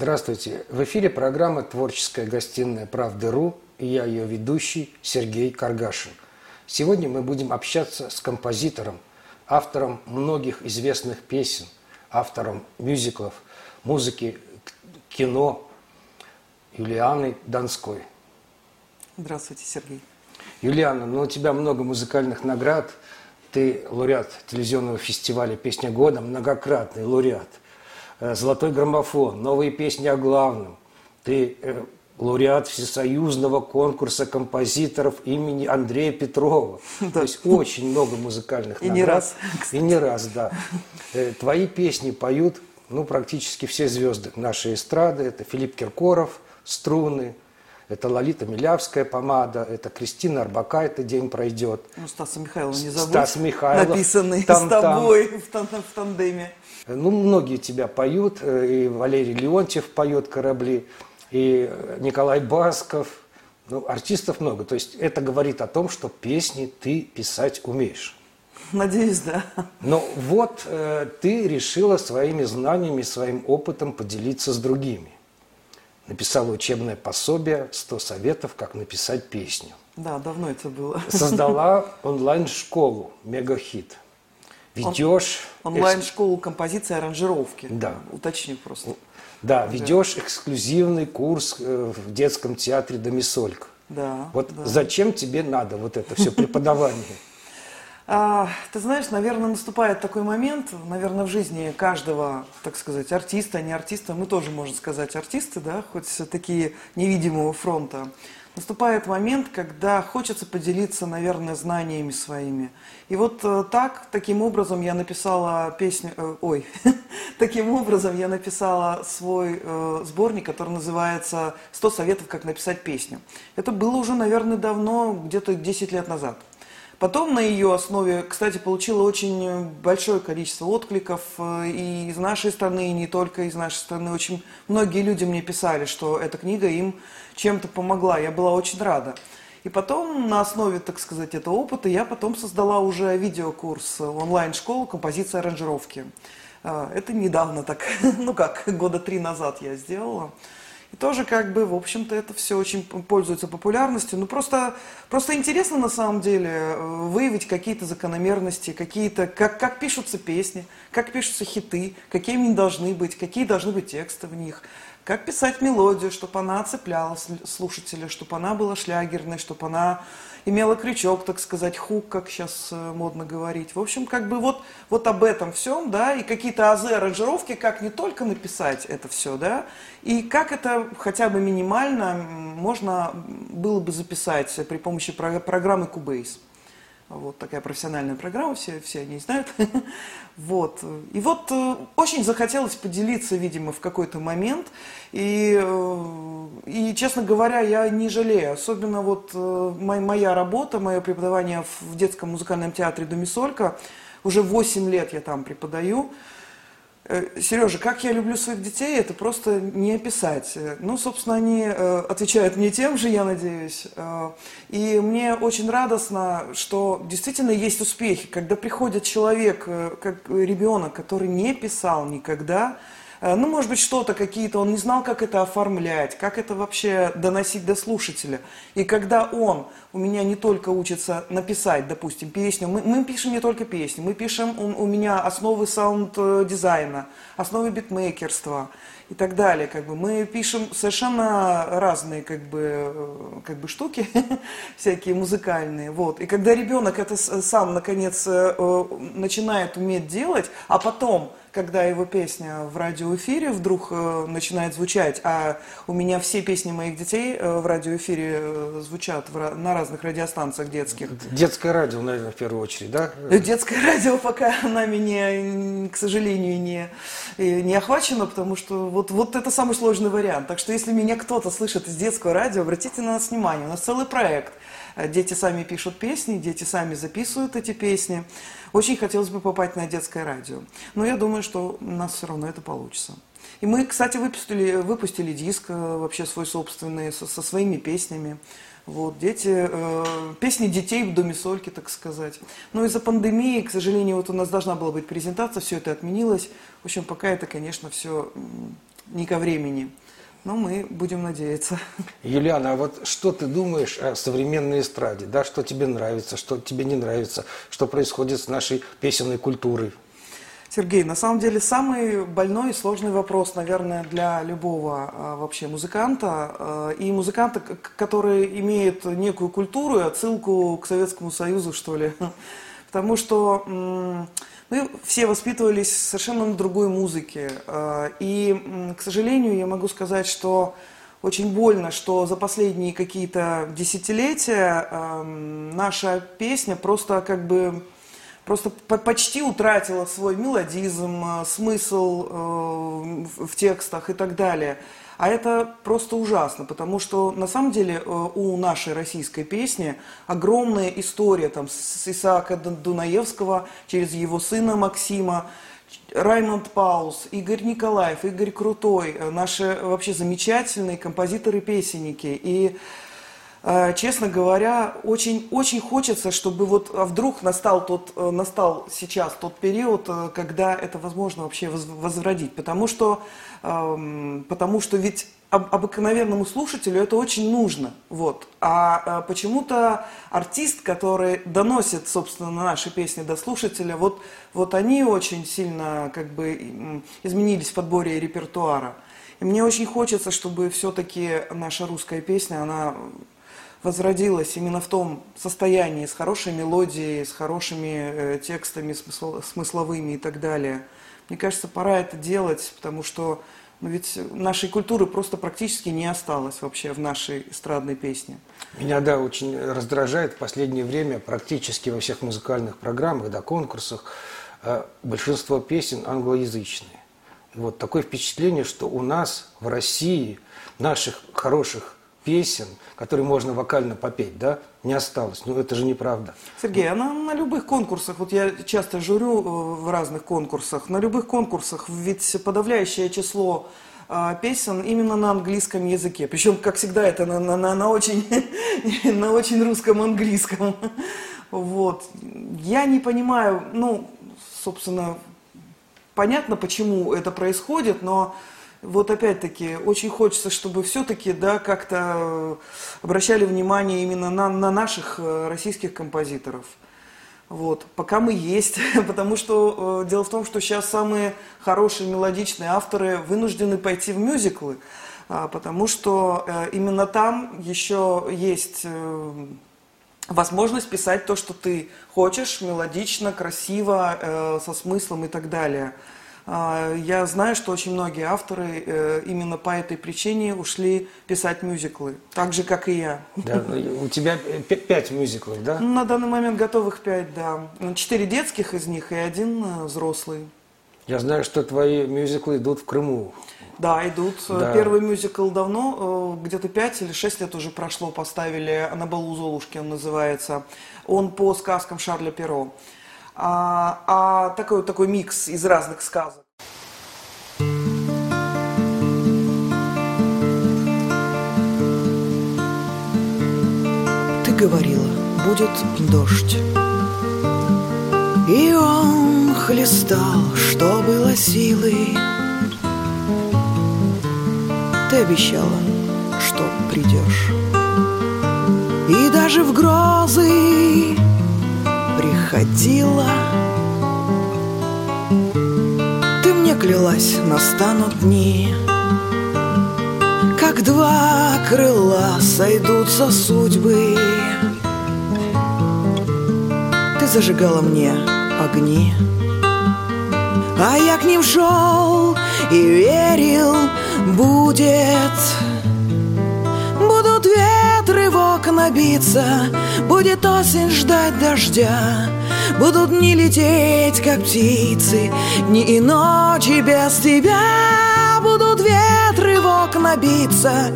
Здравствуйте. В эфире программа «Творческая гостиная Правды.ру» и я ее ведущий Сергей Каргашин. Сегодня мы будем общаться с композитором, автором многих известных песен, автором мюзиклов, музыки, кино Юлианой Донской. Здравствуйте, Сергей. Юлиана, ну у тебя много музыкальных наград. Ты лауреат телевизионного фестиваля «Песня года», многократный лауреат. Э, «Золотой граммофон», новые песни о главном. Ты э, лауреат всесоюзного конкурса композиторов имени Андрея Петрова. Да. То есть очень много музыкальных И наград. не раз. Кстати. И не раз, да. Э, твои песни поют ну, практически все звезды нашей эстрады. Это Филипп Киркоров, струны, это Лолита Милявская помада, это Кристина Арбакайте «День пройдет». Ну, Стаса Михайлова не забудь. Стас Михайлов. Написанный там, с тобой там. В тандеме. Ну, многие тебя поют, э, и Валерий Леонтьев поет «Корабли», и Николай Басков. Ну, артистов много. То есть это говорит о том, что песни ты писать умеешь. Надеюсь, да. Но вот э, ты решила своими знаниями, своим опытом поделиться с другими. Написала учебное пособие «100 советов, как написать песню». Да, давно это было. Создала онлайн-школу «Мегахит». Ведешь... Он, онлайн-школу композиции аранжировки. Да. Уточню просто. Да, ведешь эксклюзивный курс э, в детском театре «Домисолька». Да. Вот да. зачем тебе надо вот это все преподавание? А, ты знаешь, наверное, наступает такой момент, наверное, в жизни каждого, так сказать, артиста, не артиста, мы тоже, можно сказать, артисты, да, хоть такие невидимого фронта. Наступает момент, когда хочется поделиться, наверное, знаниями своими. И вот э, так, таким образом я написала песню, э, ой, таким образом я написала свой э, сборник, который называется «100 советов, как написать песню». Это было уже, наверное, давно, где-то 10 лет назад. Потом на ее основе, кстати, получила очень большое количество откликов и из нашей страны, и не только из нашей страны. Очень многие люди мне писали, что эта книга им чем-то помогла. Я была очень рада. И потом на основе, так сказать, этого опыта я потом создала уже видеокурс онлайн-школу композиции аранжировки. Это недавно так, ну как, года три назад я сделала. И тоже как бы, в общем-то, это все очень пользуется популярностью. Ну просто, просто интересно на самом деле э, выявить какие-то закономерности, какие-то, как, как пишутся песни, как пишутся хиты, какими они должны быть, какие должны быть тексты в них. Как писать мелодию, чтобы она цепляла слушателя, чтобы она была шлягерной, чтобы она имела крючок, так сказать, хук, как сейчас э, модно говорить. В общем, как бы вот, вот об этом всем, да, и какие-то азы аранжировки, как не только написать это все, да, и как это хотя бы минимально можно было бы записать при помощи программы Cubase. Вот такая профессиональная программа, все, все они знают. вот. И вот э, очень захотелось поделиться, видимо, в какой-то момент. И, э, и, честно говоря, я не жалею. Особенно вот э, моя работа, мое преподавание в детском музыкальном театре «Домисолька». Уже 8 лет я там преподаю. Э, Сережа, как я люблю своих детей, это просто не описать. Ну, собственно, они э, отвечают мне тем же, я надеюсь. Э, и мне очень радостно, что действительно есть успехи, когда приходит человек, как ребенок, который не писал никогда, Э, ну, может быть, что-то какие-то, он не знал, как это оформлять, как это вообще доносить до слушателя. И когда он у меня не только учится написать, допустим, песню, мы, мы пишем не только песни, мы пишем у, у меня основы саунд-дизайна, основы битмейкерства и так далее. Как бы. Мы пишем совершенно разные как бы, э, как бы штуки, всякие музыкальные. Вот. И когда ребенок это сам, наконец, э, начинает уметь делать, а потом когда его песня в радиоэфире вдруг э, начинает звучать, а у меня все песни моих детей э, в радиоэфире э, звучат в, на разных радиостанциях детских. Детское радио, наверное, в первую очередь, да? Детское радио пока нами, не, к сожалению, не, не охвачено, потому что вот, вот это самый сложный вариант. Так что если меня кто-то слышит из детского радио, обратите на нас внимание, у нас целый проект. Дети сами пишут песни, дети сами записывают эти песни. Очень хотелось бы попасть на детское радио. Но я думаю, что у нас все равно это получится. И мы, кстати, выпустили, выпустили диск э, вообще свой собственный, со, со своими песнями. Вот, дети, э, песни детей в доме сольки, так сказать. Но из-за пандемии, к сожалению, вот у нас должна была быть презентация, все это отменилось. В общем, пока это, конечно, все не ко времени. Но мы будем надеяться. Юлиана, а вот что ты думаешь о современной эстраде? Да, что тебе нравится, что тебе не нравится, что происходит с нашей песенной культурой? Сергей, на самом деле самый больной и сложный вопрос, наверное, для любого а, вообще музыканта. А, и музыканта, который имеет некую культуру и отсылку к Советскому Союзу, что ли. Потому что мы все воспитывались совершенно на другой музыке. А, и, к сожалению, я могу сказать, что очень больно, что за последние какие-то десятилетия наша песня просто как бы просто почти утратила свой мелодизм, э, смысл э, в текстах и так далее. А это просто ужасно, потому что на самом деле э, у нашей российской песни огромная история там, с Исаака Дунаевского через его сына Максима, Раймонд Паус, Игорь Николаев, Игорь Крутой, наши вообще замечательные композиторы-песенники. И Э, честно говоря, очень, очень хочется, чтобы вот а вдруг настал, тот, э, настал сейчас тот период, э, когда это возможно вообще возродить. Потому что, эм, потому что ведь обыкновенному слушателю это очень нужно. Вот. А почему-то артист, который доносит, собственно, наши песни до слушателя, вот, вот они очень сильно как бы изменились в подборе репертуара. И мне очень хочется, чтобы все-таки наша русская песня, она возродилась именно в том состоянии, с хорошей мелодией, с хорошими э, текстами смысл, смысловыми и так далее. Мне кажется, пора это делать, потому что ну, ведь нашей культуры просто практически не осталось вообще в нашей эстрадной песне. Меня, да, очень раздражает в последнее время практически во всех музыкальных программах, да, конкурсах э, большинство песен англоязычные. Вот такое впечатление, что у нас в России наших хороших песен, которые можно вокально попеть, да, не осталось. Ну, это же неправда. Сергей, а на, на любых конкурсах, вот я часто журю э, в разных конкурсах, на любых конкурсах ведь подавляющее число а, песен именно на английском языке. Причем, как всегда, это на, на, на, на, очень, на очень русском английском. Вот. Я не понимаю, ну, собственно, понятно, почему это происходит, но вот опять-таки очень хочется, чтобы все-таки да, как-то обращали внимание именно на, на наших э, российских композиторов. Вот, пока мы есть, потому что э, дело в том, что сейчас самые хорошие мелодичные авторы вынуждены пойти в мюзиклы, э, потому что э, именно там еще есть э, возможность писать то, что ты хочешь, мелодично, красиво, э, со смыслом и так далее. А, я знаю, что очень многие авторы э, именно по этой причине ушли писать мюзиклы, так же, как и я. Да, ну, у тебя пять мюзиклов, да? На данный момент готовых пять, да. Четыре детских из них и один э, взрослый. Я знаю, что твои мюзиклы идут в Крыму. Да, идут. Да. Первый мюзикл давно, э, где-то пять или шесть лет уже прошло, поставили на балу Золушки, он называется. Он по сказкам Шарля Перо а, а такой, такой микс из разных сказок. Ты говорила, будет дождь. И он хлестал, что было силы. Ты обещала, что придешь. И даже в грозы приходила. Ты мне клялась, настанут дни Как два крыла сойдутся судьбы. Ты зажигала мне огни А я к ним шел и верил, будет ветры в окна биться Будет осень ждать дождя. Будут дни лететь, как птицы. Дни и ночи без тебя. Будут ветры в окна биться.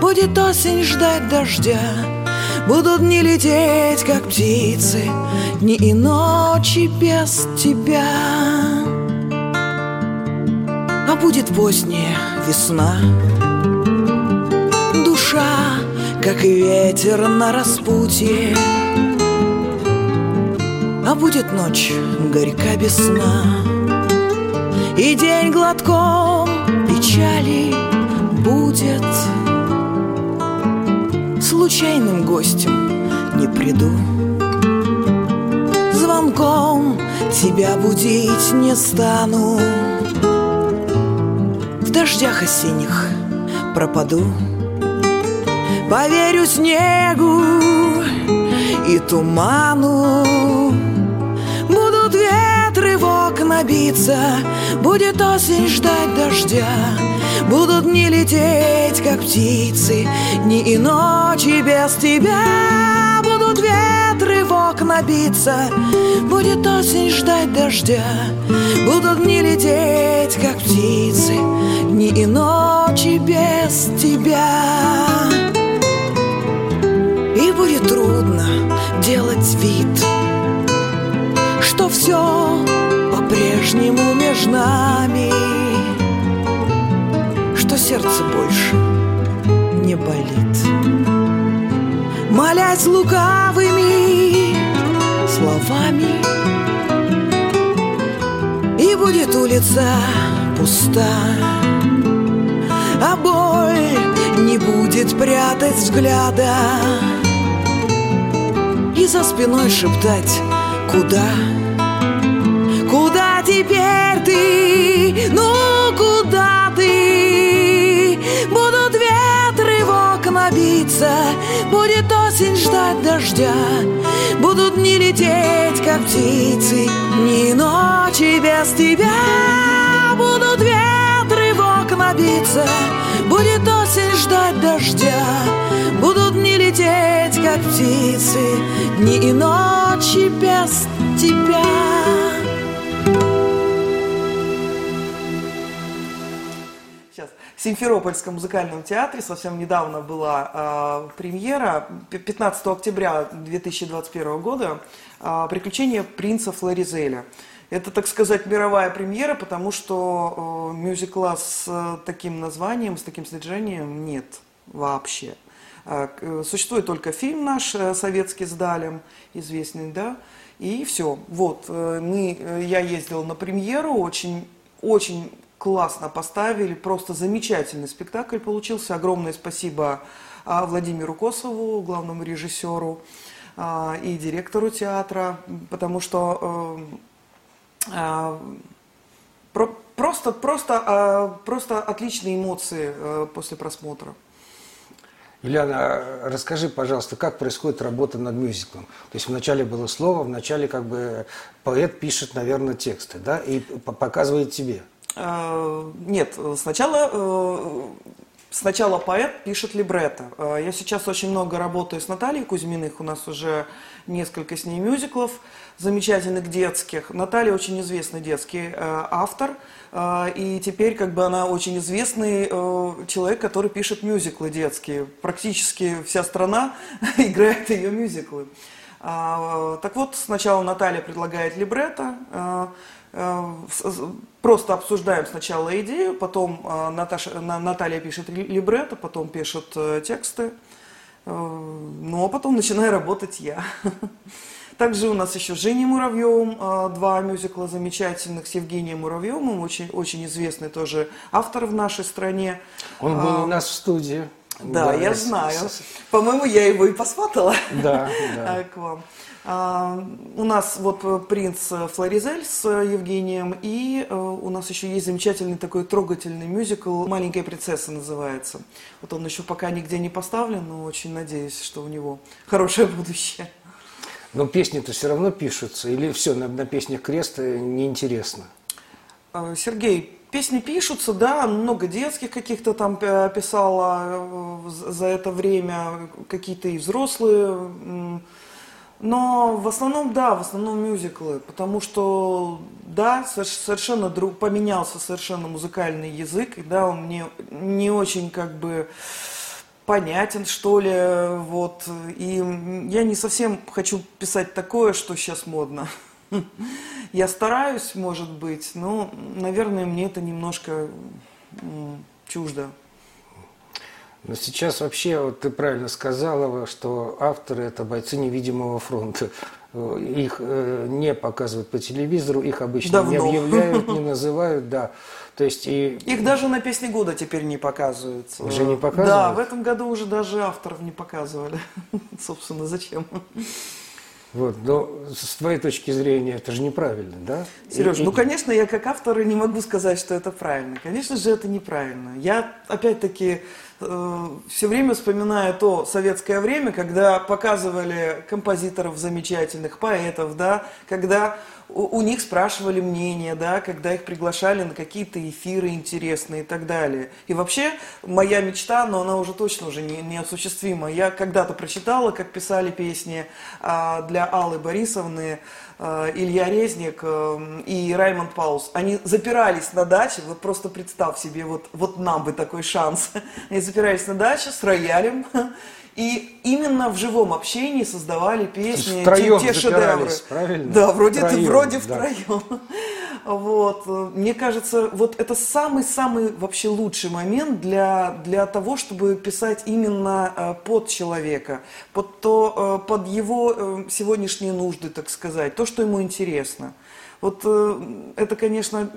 Будет осень ждать дождя. Будут дни лететь, как птицы. Дни и ночи без тебя. А будет поздняя весна как ветер на распутье. А будет ночь горька без сна И день глотком печали будет. Случайным гостем не приду. Звонком тебя будить не стану. В дождях осенних пропаду Поверю снегу и туману. Будут ветры в окна биться Будет осень ждать дождя. Будут дни лететь, как птицы Дни и ночи без тебя. Будут ветры в окна биться Будет осень ждать дождя. Будут дни лететь, как птицы все по-прежнему между нами. Что сердце больше не болит. Молясь лукавыми словами. И будет улица пуста. А боль не будет прятать взгляда. И за спиной шептать «Куда?» Теперь ты? Ну, куда ты? Будут ветры в окна биться Будет осень ждать дождя Будут дни лететь, как птицы Дни и ночи без тебя Будут ветры в окна биться Будет осень ждать дождя Будут дни лететь, как птицы Дни и ночи без тебя Симферопольском музыкальном театре совсем недавно была э, премьера, п- 15 октября 2021 года, э, «Приключения принца Флоризеля». Это, так сказать, мировая премьера, потому что э, мюзикла с э, таким названием, с таким содержанием нет вообще. К- э, Существует только фильм наш э, советский с Далем, известный, да, и все. Вот, э, мы, э, я ездила на премьеру, очень, очень классно поставили, просто замечательный спектакль получился. Огромное спасибо а, Владимиру Косову, главному режиссеру а, и директору театра, потому что э, а, про- просто, просто, просто отличные эмоции э, после просмотра. Ильяна, а расскажи, пожалуйста, как происходит работа над мюзиклом? То есть вначале было слово, вначале как бы поэт пишет, наверное, тексты, да, и показывает тебе. Э, Нет, сначала, э, сначала поэт пишет либретто. Э, Я сейчас очень много работаю с Натальей Кузьминых, у нас уже несколько с ней мюзиклов замечательных детских. Наталья очень известный детский э, автор, э, и теперь как бы она очень известный э, человек, который пишет мюзиклы детские. Практически вся страна играет ее мюзиклы. А, Так вот, сначала Наталья предлагает либретто, просто обсуждаем сначала идею, потом э, Наташа, На- Наталья пишет ли- либретто, потом пишет э, тексты, э, ну а потом начинаю работать я. Также у нас еще с Женей Муравьевым два мюзикла замечательных, с Евгением Муравьевым, очень, очень известный тоже автор в нашей стране. Он был А, у нас в студии. Да, я с- знаю. По-моему, я его и посмотрела. Да, да. К вам. А, У нас вот э, принц э, Флоризель с э, Евгением, и у нас еще есть замечательный такой трогательный мюзикл «Маленькая принцесса» называется. Вот он еще пока нигде не поставлен, но очень надеюсь, что у него хорошее будущее. Но песни-то все равно пишутся, или все, на, на песнях крест э, неинтересно? Сергей, песни пишутся, да, много детских каких-то там писала за это время, какие-то и взрослые. Но в основном, да, в основном мюзиклы, потому что, да, соверш- совершенно друг, поменялся совершенно музыкальный язык, и да, он мне не очень как бы понятен, что ли, вот, и я не совсем хочу писать такое, что сейчас модно. Я стараюсь, может быть, но, наверное, мне это немножко чуждо. Но сейчас вообще, вот ты правильно сказала, что авторы – это бойцы невидимого фронта. Их э, не показывают по телевизору, их обычно Давно. не объявляют, не называют, да. То есть и Их даже на песне года теперь не показывают. Уже не Да, показывают? в этом году уже даже авторов не показывали. Собственно, зачем? вот, но с твоей точки зрения это же неправильно, да? Сереж, И- ну, и- конечно, я как автор не могу сказать, что это правильно. Конечно же, это неправильно. Я, опять-таки, все время вспоминаю то советское время, когда показывали композиторов замечательных, поэтов, да, когда у, у них спрашивали мнение, да, когда их приглашали на какие-то эфиры интересные и так далее. И вообще, моя мечта, но она уже точно уже не, неосуществима. Я когда-то прочитала, как писали песни а, для Аллы Борисовны, э, Илья Резник э, и Раймонд Паус, они запирались на даче, вот просто представь себе, вот, вот нам бы такой шанс. Они запирались на даче с роялем, и именно в живом общении создавали песни, те, те шедевры. правильно? Да, вроде, Втроем, вроде да. втроем. Вот. Мне кажется, вот это самый-самый вообще лучший момент для, для того, чтобы писать именно э, под человека, под, то, э, под его э, сегодняшние нужды, так сказать, то, что ему интересно. Вот э, это, конечно,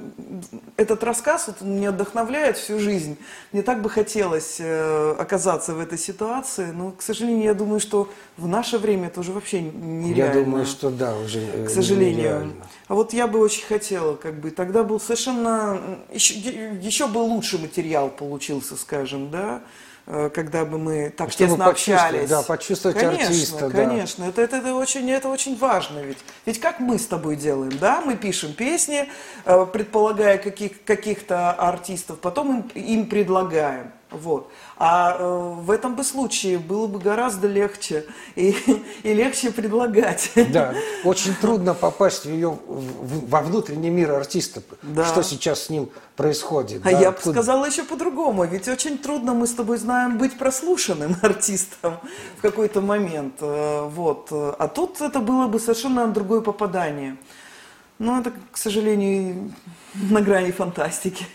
этот рассказ вот, меня вдохновляет всю жизнь. Мне так бы хотелось э, оказаться в этой ситуации, но, к сожалению, я думаю, что в наше время это уже вообще нереально Я думаю, что да, уже э, к сожалению. нереально. А вот я бы очень хотела, как бы, тогда был совершенно, еще, еще бы лучший материал получился, скажем, да, э, когда бы мы так Чтобы тесно общались. да, почувствовать конечно, артиста, да. Конечно, это, это, это, очень, это очень важно ведь. Ведь как мы с тобой делаем, да, мы пишем песни, э, предполагая каких, каких-то артистов, потом им, им предлагаем. Вот. А э, в этом бы случае было бы гораздо легче и, и легче предлагать. Да, очень трудно попасть в ее, в- во внутренний мир артиста. Да. Что сейчас с ним происходит. А да, я бы откуда- сказала еще по-другому, ведь очень трудно, мы с тобой знаем, быть прослушанным артистом в какой-то момент. э, Вот. А тут это было бы совершенно другое попадание. Но это, к сожалению, на грани фантастики.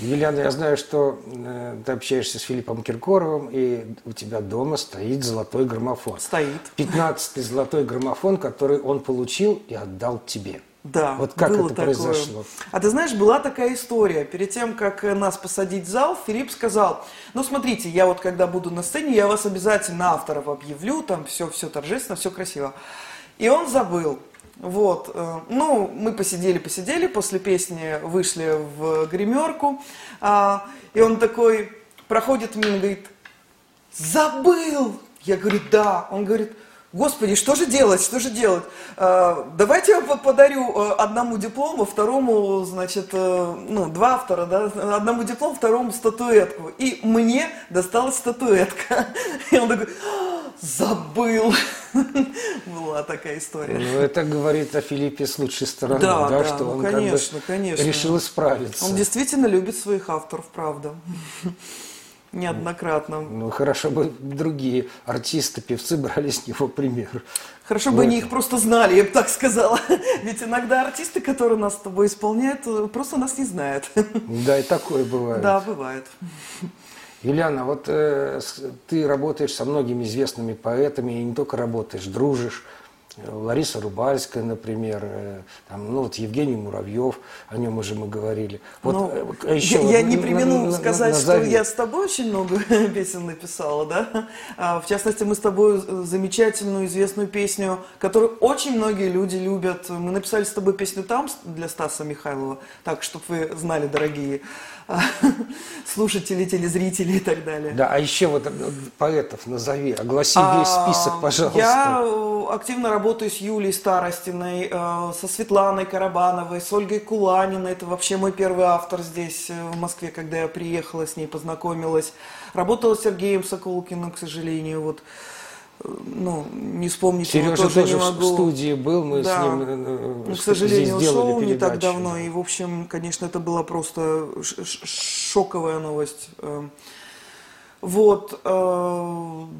Еляна, я знаю, что э, ты общаешься с Филиппом Киркоровым, и у тебя дома стоит золотой граммофон. Стоит. Пятнадцатый золотой граммофон, который он получил и отдал тебе. Да, Вот как было это такое. произошло? А ты знаешь, была такая история. Перед тем, как э, нас посадить в зал, Филипп сказал, ну смотрите, я вот когда буду на сцене, я вас обязательно авторов объявлю, там все, все торжественно, все красиво. И он забыл. Вот, э, ну, мы посидели, посидели, после песни вышли в гримерку, а, и он такой проходит мимо, говорит, забыл. Я говорю, да. Он говорит, господи, что же делать, что же делать? Э, давайте я по- подарю э, одному диплому, второму, значит, э, ну, два автора, да, одному диплом, второму статуэтку. И мне досталась статуэтка. И он такой, «А, забыл. Была такая история. Ну, это говорит о Филиппе с лучшей стороны, Да, да, да, что ну, он конечно, как бы конечно. решил исправиться. Он действительно любит своих авторов, правда. Неоднократно. Ну, хорошо бы другие артисты, певцы брали с него пример. Хорошо бы Вот. они их просто знали, я бы так сказала. Ведь иногда артисты, которые нас с тобой исполняют, просто нас не знают. Да, и такое бывает. Да, бывает. Юлиана, вот э, ты работаешь со многими известными поэтами, и не только работаешь, дружишь. Лариса Рубальская, например, э, там, ну вот Евгений Муравьев, о нем уже мы говорили. Вот, Ну, э, а еще я, вот я не на- примену на- на- сказать, назови. что я с тобой очень много песен написала, да. А, В частности, мы с тобой э, замечательную известную песню, которую очень многие люди любят. Мы написали с тобой песню там для Стаса Михайлова, так, чтобы вы знали, дорогие а, слушатели, телезрители и так далее. Да, а еще вот поэтов назови, огласи А, весь список, пожалуйста. Я активно работаю с Юлией Старостиной, э, со Светланой Карабановой, с Ольгой Куланиной. Это вообще мой первый автор здесь, э, в Москве, когда я приехала, с ней познакомилась. Работала с Сергеем Соколкиным, к сожалению, вот. э, Ну, не вспомнить его Сережа тоже тоже не в могу. студии был, мы Да. с ним Ну, к сожалению, ушел не так давно. И, в общем, конечно, это была просто шоковая новость. Вот. э,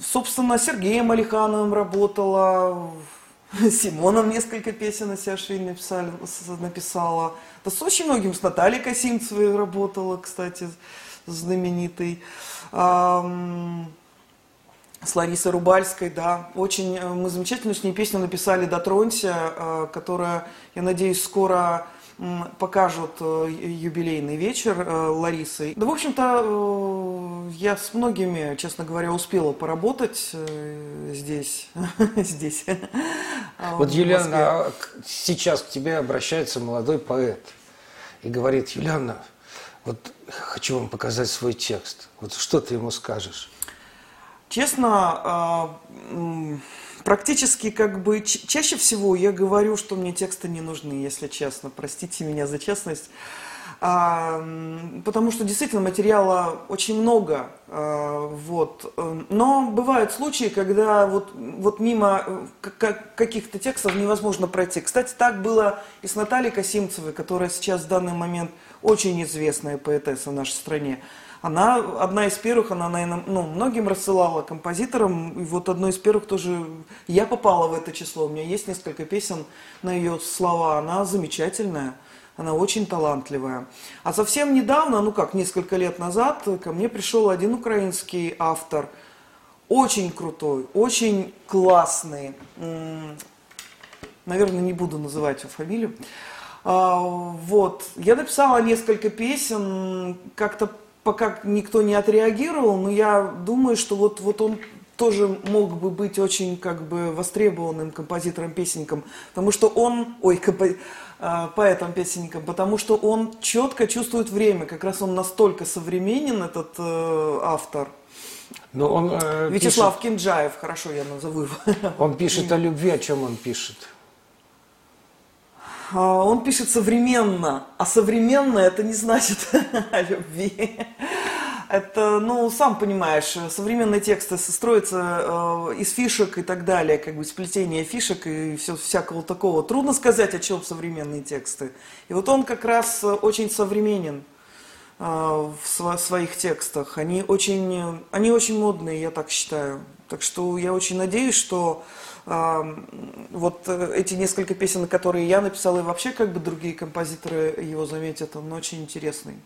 собственно, Сергеем Алихановым работала. Симоном несколько песен Асяшвили написали, написала. Да с очень многим, с Натальей Косинцевой работала, кстати. знаменитый. С Ларисой Рубальской, да. Очень э, мы замечательную с ней песню написали «Дотронься», э, которая, я надеюсь, скоро покажут юбилейный вечер Ларисы. Да, в общем-то, я с многими, честно говоря, успела поработать здесь. здесь. Вот, Юлиана, а сейчас к тебе обращается молодой поэт и говорит, Юлиана, вот хочу вам показать свой текст. Вот что ты ему скажешь? Честно, а, практически как бы чаще всего я говорю, что мне тексты не нужны, если честно. Простите меня за честность. Потому что действительно материала очень много. А, вот. Но бывают случаи, когда вот, вот мимо э, каких-то текстов невозможно пройти. Кстати, так было и с Натальей Касимцевой, которая сейчас в данный момент очень известная поэтесса в нашей стране. Она одна из первых, она, наверное, ну, многим рассылала композиторам, и вот одной из первых тоже я попала в это число. У меня есть несколько песен на ее слова, она замечательная. Она очень талантливая. А совсем недавно, ну как, несколько лет назад, ко мне пришел один украинский автор, очень крутой, очень классный. Наверное, не буду называть его фамилию. А, вот. Я написала несколько песен, как-то пока никто не отреагировал, но я думаю, что вот, вот он тоже мог бы быть очень как бы востребованным композитором-песенником, потому что он, ой, компо, а, поэтом-песенником, потому что он четко чувствует время, как раз он настолько современен, этот э, автор. Но он, э, Вячеслав пишет, Кинджаев, хорошо я назову его. Он пишет о любви, о чем он пишет? А, он пишет современно, а современно это не значит о любви. Это, ну, сам понимаешь, современные тексты строятся э, из фишек и так далее, как бы сплетение фишек и все, всякого такого. Трудно сказать, о чем современные тексты. И вот он как раз очень современен э, в сво- своих текстах. Они очень, они очень модные, я так считаю. Так что я очень надеюсь, что вот э, эти несколько песен, которые я написала, и вообще как бы другие композиторы его заметят, он очень интересный.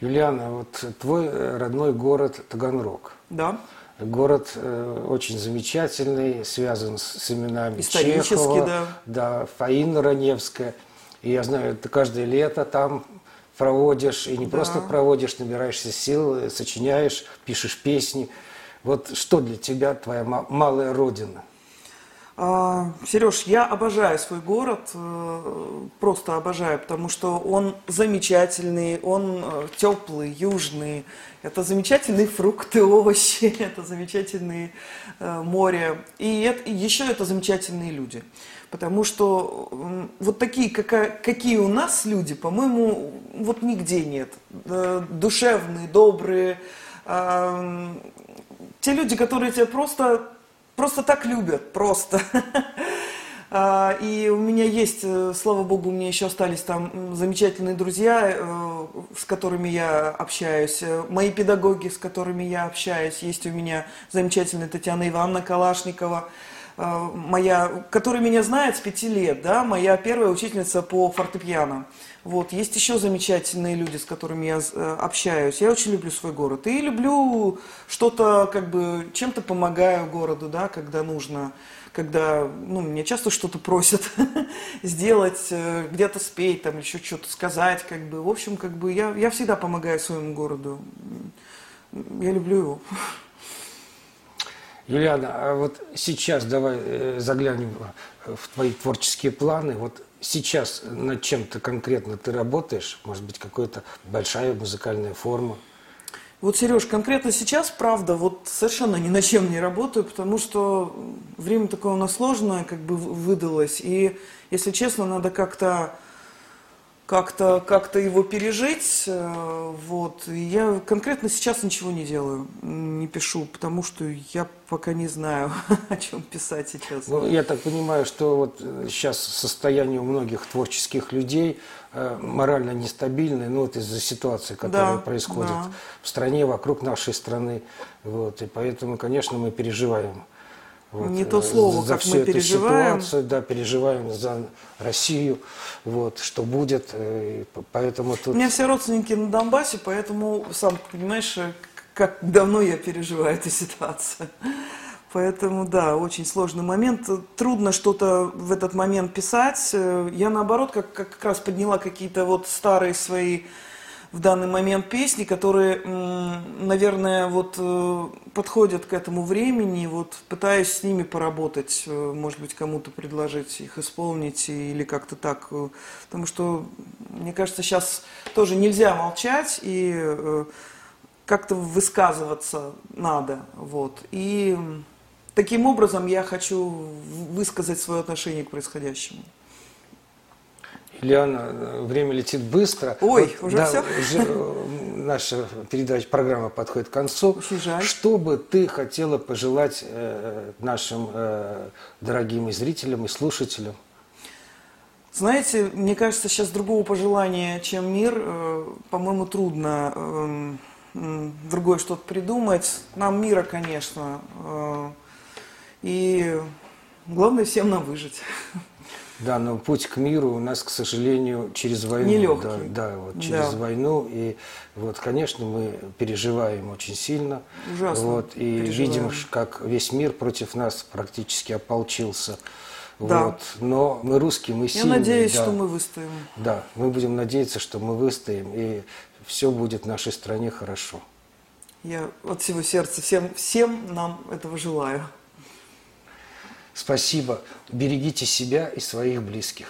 Юлиана, вот твой э, родной город Таганрог. Да. Город э, очень замечательный, связан с, с именами Чехова, да. да, Фаина Раневская. И я знаю, ты каждое лето там проводишь, и не да. просто проводишь, набираешься сил, сочиняешь, пишешь песни. Вот что для тебя твоя малая родина? А, Сереж, я обожаю свой город, э, просто обожаю, потому что он замечательный, он э, теплый, южный. Это замечательные фрукты, овощи, это замечательные э, море. И, это, и еще это замечательные люди. Потому что вот такие, как, какие у нас люди, по-моему, вот нигде нет. Душевные, добрые, те люди, которые тебя просто, просто так любят, просто. А, и у меня есть, э, слава богу, у меня еще остались там замечательные друзья, э, с которыми я общаюсь, э, мои педагоги, с которыми я общаюсь. Есть у меня замечательная Татьяна Ивановна Калашникова, моя, которая меня знает с пяти лет, да, моя первая учительница по фортепиано. Вот. Есть еще замечательные люди, с которыми я э, общаюсь. Я очень люблю свой город. И люблю что-то, как бы, чем-то помогаю городу, да, когда нужно. Когда, ну, меня часто что-то просят сделать, э, где-то спеть, там, еще что-то сказать, как бы. В общем, как бы, я, я всегда помогаю своему городу. Я люблю его. Юлиана, а вот сейчас давай э, заглянем в твои творческие планы. Вот сейчас над чем-то конкретно ты работаешь? Может быть, какая-то большая музыкальная форма? Вот, Сереж, конкретно сейчас, правда, вот совершенно ни на чем не работаю, потому что время такое у нас сложное, как бы выдалось. И, если честно, надо как-то как-то как его пережить. Э, вот. Я конкретно сейчас ничего не делаю, не пишу, потому что я пока не знаю, о чем писать сейчас. Ну, я так понимаю, что вот сейчас состояние у многих творческих людей э, морально нестабильное, ну вот из-за ситуации, которая да, происходит да. в стране, вокруг нашей страны. Вот. И поэтому, конечно, мы переживаем Вот, Не то э, слово, за как всю мы эту переживаем. ситуацию, да, переживаем за Россию, вот, что будет, э, поэтому У тут... меня все родственники на Донбассе, поэтому, сам понимаешь, э, как давно я переживаю эту ситуацию. Поэтому, да, очень сложный момент. Трудно что-то в этот момент писать. Я, наоборот, как, как как раз подняла какие-то вот старые свои в данный момент песни, которые, наверное, вот э, подходят к этому времени, вот пытаюсь с ними поработать, э, может быть, кому-то предложить их исполнить или как-то так, э, потому что, мне кажется, сейчас тоже нельзя молчать и как-то высказываться надо, вот, и таким образом я хочу высказать свое отношение к происходящему. Э, время летит быстро. Ой, уже всё? уже, э, наша передача, программа подходит к концу. Очень жаль. Что бы ты хотела пожелать э, нашим э, дорогим и зрителям, и слушателям? Знаете, мне кажется, сейчас другого пожелания, чем мир, э, по-моему, трудно м, другое что-то придумать. Нам мира, конечно. э, И главное всем нам выжить. Да, но путь к миру у нас, к сожалению, через войну. Нелегкий. Да, да, вот через Да. войну. И вот, конечно, мы переживаем очень сильно. Ужасно Вот, и переживаем. видим, как весь мир против нас практически ополчился. Да. Вот. Но мы русские, мы Я сильные. надеюсь, да. что мы выстоим. Да, мы будем надеяться, что мы выстоим, и все будет в нашей стране хорошо. Я от всего сердца всем, всем нам этого желаю. Спасибо. Берегите себя и своих близких.